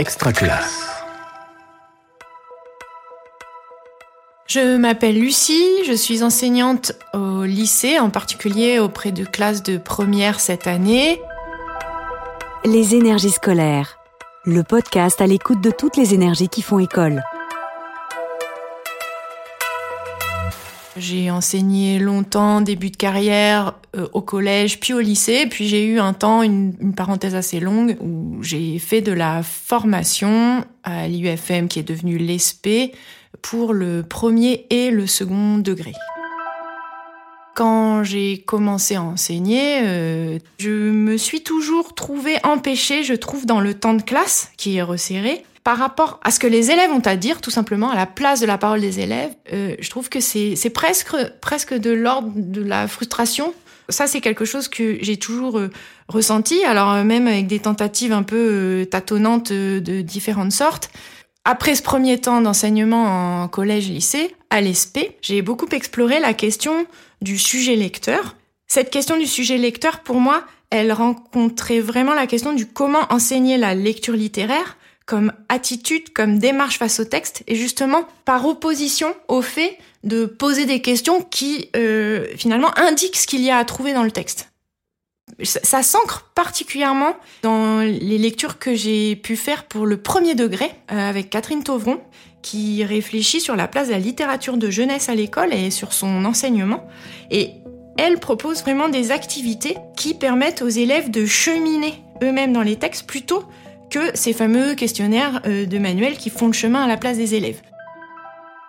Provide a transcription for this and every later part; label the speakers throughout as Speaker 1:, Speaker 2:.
Speaker 1: Extra classe.
Speaker 2: Je m'appelle Lucie, je suis enseignante au lycée, en particulier auprès de classes de première cette année.
Speaker 3: Les énergies scolaires, le podcast à l'écoute de toutes les énergies qui font école.
Speaker 2: J'ai enseigné longtemps, début de carrière, euh, au collège, puis au lycée. Puis j'ai eu un temps, une, parenthèse assez longue, où j'ai fait de la formation à l'IUFM, qui est devenue l'ESP, pour le premier et le second degré. Quand j'ai commencé à enseigner, euh, je me suis toujours trouvée empêchée, je trouve, dans le temps de classe, qui est resserré, par rapport à ce que les élèves ont à dire, tout simplement, à la place de la parole des élèves, euh, je trouve que c'est presque, de l'ordre de la frustration. Ça, c'est quelque chose que j'ai toujours euh, ressenti, alors euh, même avec des tentatives un peu tâtonnantes de différentes sortes. Après ce premier temps d'enseignement en collège-lycée, à l'ESP, j'ai beaucoup exploré la question du sujet lecteur. Cette question du sujet lecteur, pour moi, elle rencontrait vraiment la question du comment enseigner la lecture littéraire comme attitude, comme démarche face au texte, et justement par opposition au fait de poser des questions qui euh, finalement indiquent ce qu'il y a à trouver dans le texte. Ça, s'ancre particulièrement dans les lectures que j'ai pu faire pour le premier degré euh, avec Catherine Tauvron, qui réfléchit sur la place de la littérature de jeunesse à l'école et sur son enseignement. Et elle propose vraiment des activités qui permettent aux élèves de cheminer eux-mêmes dans les textes plutôt que ces fameux questionnaires euh, de manuel qui font le chemin à la place des élèves.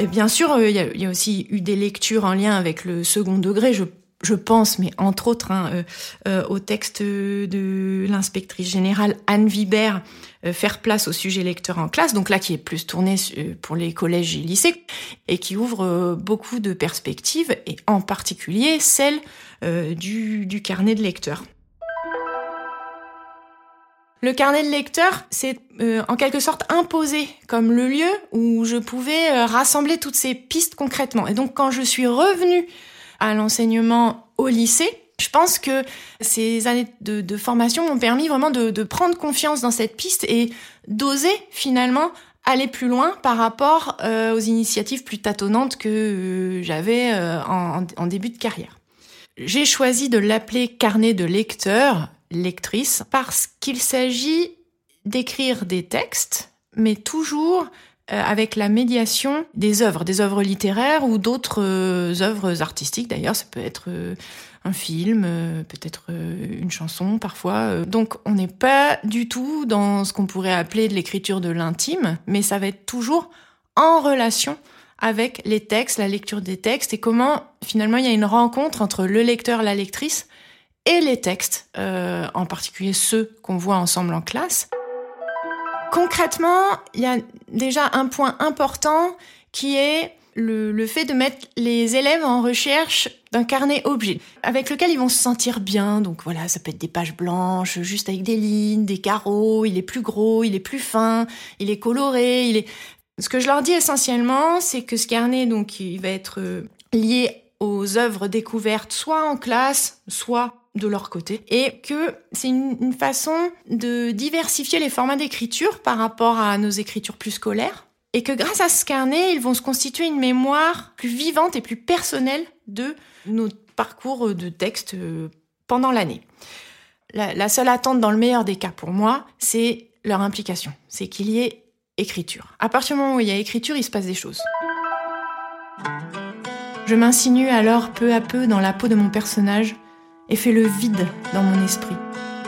Speaker 2: Bien sûr, il y, a aussi eu des lectures en lien avec le second degré, je, pense, mais entre autres hein, euh, euh, au texte de l'inspectrice générale Anne Vibert, euh, Faire place au sujet lecteur en classe, donc là qui est plus tourné pour les collèges et lycées, et qui ouvre beaucoup de perspectives, et en particulier celle du, du carnet de lecteur. Le carnet de lecteur, c'est euh, en quelque sorte imposé comme le lieu où je pouvais euh, rassembler toutes ces pistes concrètement. Et donc quand je suis revenue à l'enseignement au lycée, je pense que ces années de, formation m'ont permis vraiment de, prendre confiance dans cette piste et d'oser finalement aller plus loin par rapport euh, aux initiatives plus tâtonnantes que euh, j'avais en, en début de carrière. J'ai choisi de l'appeler carnet de lecteur lectrice parce qu'il s'agit d'écrire des textes, mais toujours euh, avec la médiation des œuvres, des œuvres littéraires ou d'autres euh, œuvres artistiques. D'ailleurs, ça peut être euh, un film, peut-être une chanson parfois. Donc, on n'est pas du tout dans ce qu'on pourrait appeler de l'écriture de l'intime, mais ça va être toujours en relation avec les textes, la lecture des textes et comment finalement il y a une rencontre entre le lecteur, la lectrice et les textes, euh, en particulier ceux qu'on voit ensemble en classe. Concrètement, il y a déjà un point important qui est le, le, fait de mettre les élèves en recherche d'un carnet objet avec lequel ils vont se sentir bien. Donc voilà, ça peut être des pages blanches, juste avec des lignes, des carreaux. Il est plus gros, il est plus fin, il est coloré, il est. Ce que je leur dis essentiellement, c'est que ce carnet, donc, il va être euh, lié aux œuvres découvertes, soit en classe, soit de leur côté et que c'est une, façon de diversifier les formats d'écriture par rapport à nos écritures plus scolaires et que grâce à ce carnet, ils vont se constituer une mémoire plus vivante et plus personnelle de notre parcours de texte euh, pendant l'année. La, la seule attente dans le meilleur des cas pour moi, c'est leur implication, c'est qu'il y ait écriture. À partir du moment où il y a écriture, il se passe des choses. Je m'insinue alors peu à peu dans la peau de mon personnage et fait le vide dans mon esprit.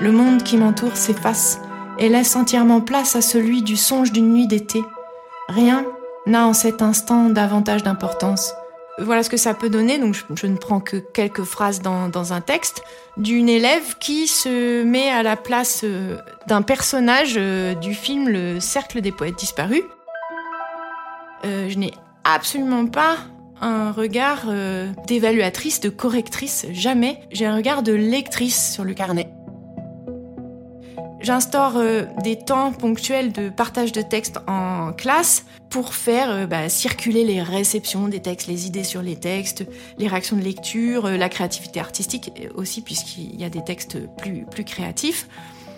Speaker 2: Le monde qui m'entoure s'efface et laisse entièrement place à celui du songe d'une nuit d'été. Rien n'a en cet instant davantage d'importance. Voilà ce que ça peut donner, donc je, ne prends que quelques phrases dans, dans un texte, d'une élève qui se met à la place euh, d'un personnage euh, du film Le Cercle des Poètes Disparus. Euh, je n'ai absolument pas un regard euh, d'évaluatrice, de correctrice, jamais. J'ai un regard de lectrice sur le carnet. J'instaure euh, des temps ponctuels de partage de textes en classe pour faire euh, bah, circuler les réceptions des textes, les idées sur les textes, les réactions de lecture, la créativité artistique aussi, puisqu'il y a des textes plus créatifs.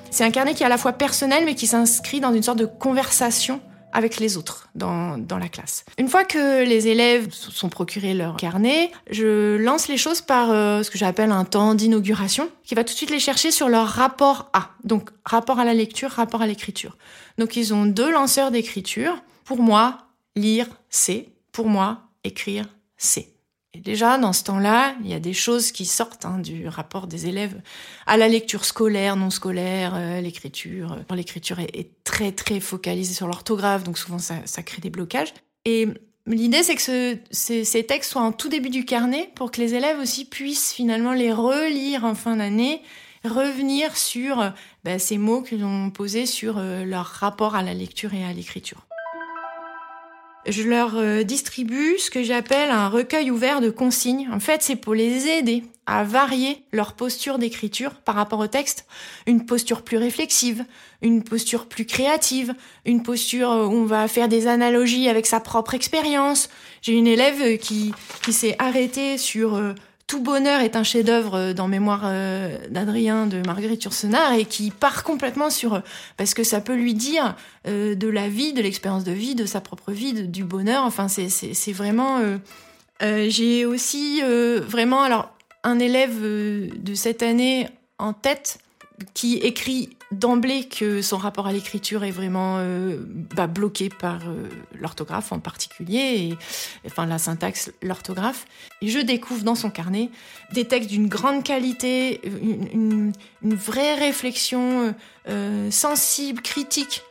Speaker 2: C'est un carnet qui est à la fois personnel mais qui s'inscrit dans une sorte de conversation avec les autres dans, dans la classe. Une fois que les élèves sont procurés leur carnet, je lance les choses par euh, ce que j'appelle un temps d'inauguration qui va tout de suite les chercher sur leur rapport à. Donc rapport à la lecture, rapport à l'écriture. Donc ils ont deux lanceurs d'écriture. Pour moi, lire, c'est. Pour moi, écrire, c'est. Déjà, dans ce temps-là, il y a des choses qui sortent hein, du rapport des élèves à la lecture scolaire, non scolaire, euh, l'écriture. L'écriture est, très, très focalisée sur l'orthographe, donc souvent ça, crée des blocages. Et l'idée, c'est que ce, ces, textes soient en tout début du carnet pour que les élèves aussi puissent finalement les relire en fin d'année, revenir sur ben, ces mots qu'ils ont posés sur euh, leur rapport à la lecture et à l'écriture je leur euh, distribue ce que j'appelle un recueil ouvert de consignes. En fait, c'est pour les aider à varier leur posture d'écriture par rapport au texte. Une posture plus réflexive, une posture plus créative, une posture où on va faire des analogies avec sa propre expérience. J'ai une élève qui, qui s'est arrêtée sur euh, tout bonheur est un chef-d'œuvre euh, dans Mémoire euh, d'Adrien de Marguerite Yourcenar et qui part complètement sur euh, parce que ça peut lui dire de la vie, de l'expérience de vie, de sa propre vie, du bonheur. Enfin, c'est c'est vraiment. J'ai aussi vraiment alors un élève de cette année en tête qui écrit d'emblée que son rapport à l'écriture est vraiment euh, bah, bloqué par euh, l'orthographe en particulier, et, enfin la syntaxe, l'orthographe. Et je découvre dans son carnet des textes d'une grande qualité, une, vraie réflexion euh, sensible, critique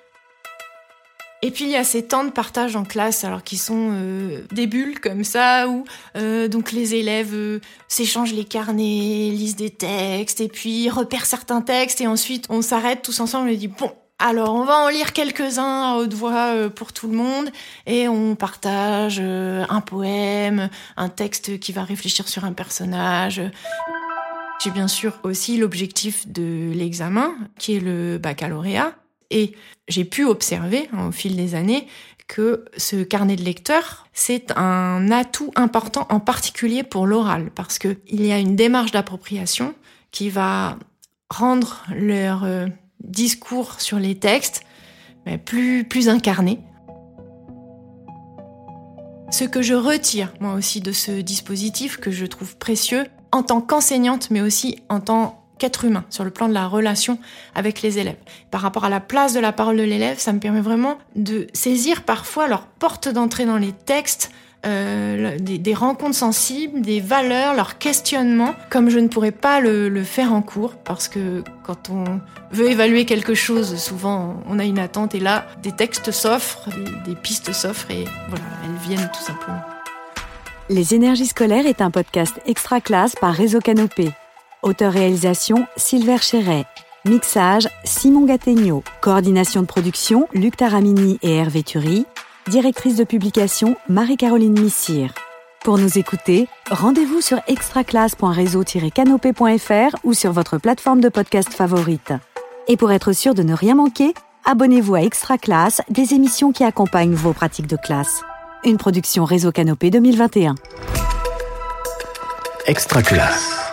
Speaker 2: et puis il y a ces temps de partage en classe, alors qui sont euh, des bulles comme ça, où euh, donc les élèves euh, s'échangent les carnets, lisent des textes, et puis repèrent certains textes, et ensuite on s'arrête tous ensemble et dit bon. Alors on va en lire quelques-uns à haute voix pour tout le monde et on partage un poème, un texte qui va réfléchir sur un personnage. J'ai bien sûr aussi l'objectif de l'examen qui est le baccalauréat et j'ai pu observer hein, au fil des années que ce carnet de lecteur, c'est un atout important en particulier pour l'oral parce que il y a une démarche d'appropriation qui va rendre leur euh, discours sur les textes plus plus incarné. Ce que je retire moi aussi de ce dispositif que je trouve précieux en tant qu'enseignante mais aussi en tant qu'être humain, sur le plan de la relation avec les élèves. Par rapport à la place de la parole de l'élève, ça me permet vraiment de saisir parfois leur porte d'entrée dans les textes, euh, des, rencontres sensibles, des valeurs, leurs questionnements, comme je ne pourrais pas le, faire en cours, parce que quand on veut évaluer quelque chose, souvent on a une attente, et là, des textes s'offrent, des, des pistes s'offrent, et voilà, elles viennent tout simplement.
Speaker 3: Les énergies scolaires est un podcast extra classe par Réseau Canopé. Auteur-réalisation Silver Chéret. Mixage Simon Gattegno. Coordination de production Luc Taramini et Hervé Thury. Directrice de publication Marie-Caroline Missire. Pour nous écouter, rendez-vous sur extraclasse.réseau-canopé.fr ou sur votre plateforme de podcast favorite. Et pour être sûr de ne rien manquer, abonnez-vous à Extra Classe, des émissions qui accompagnent vos pratiques de classe. Une production Réseau Canopé 2021.
Speaker 1: Extra Classe.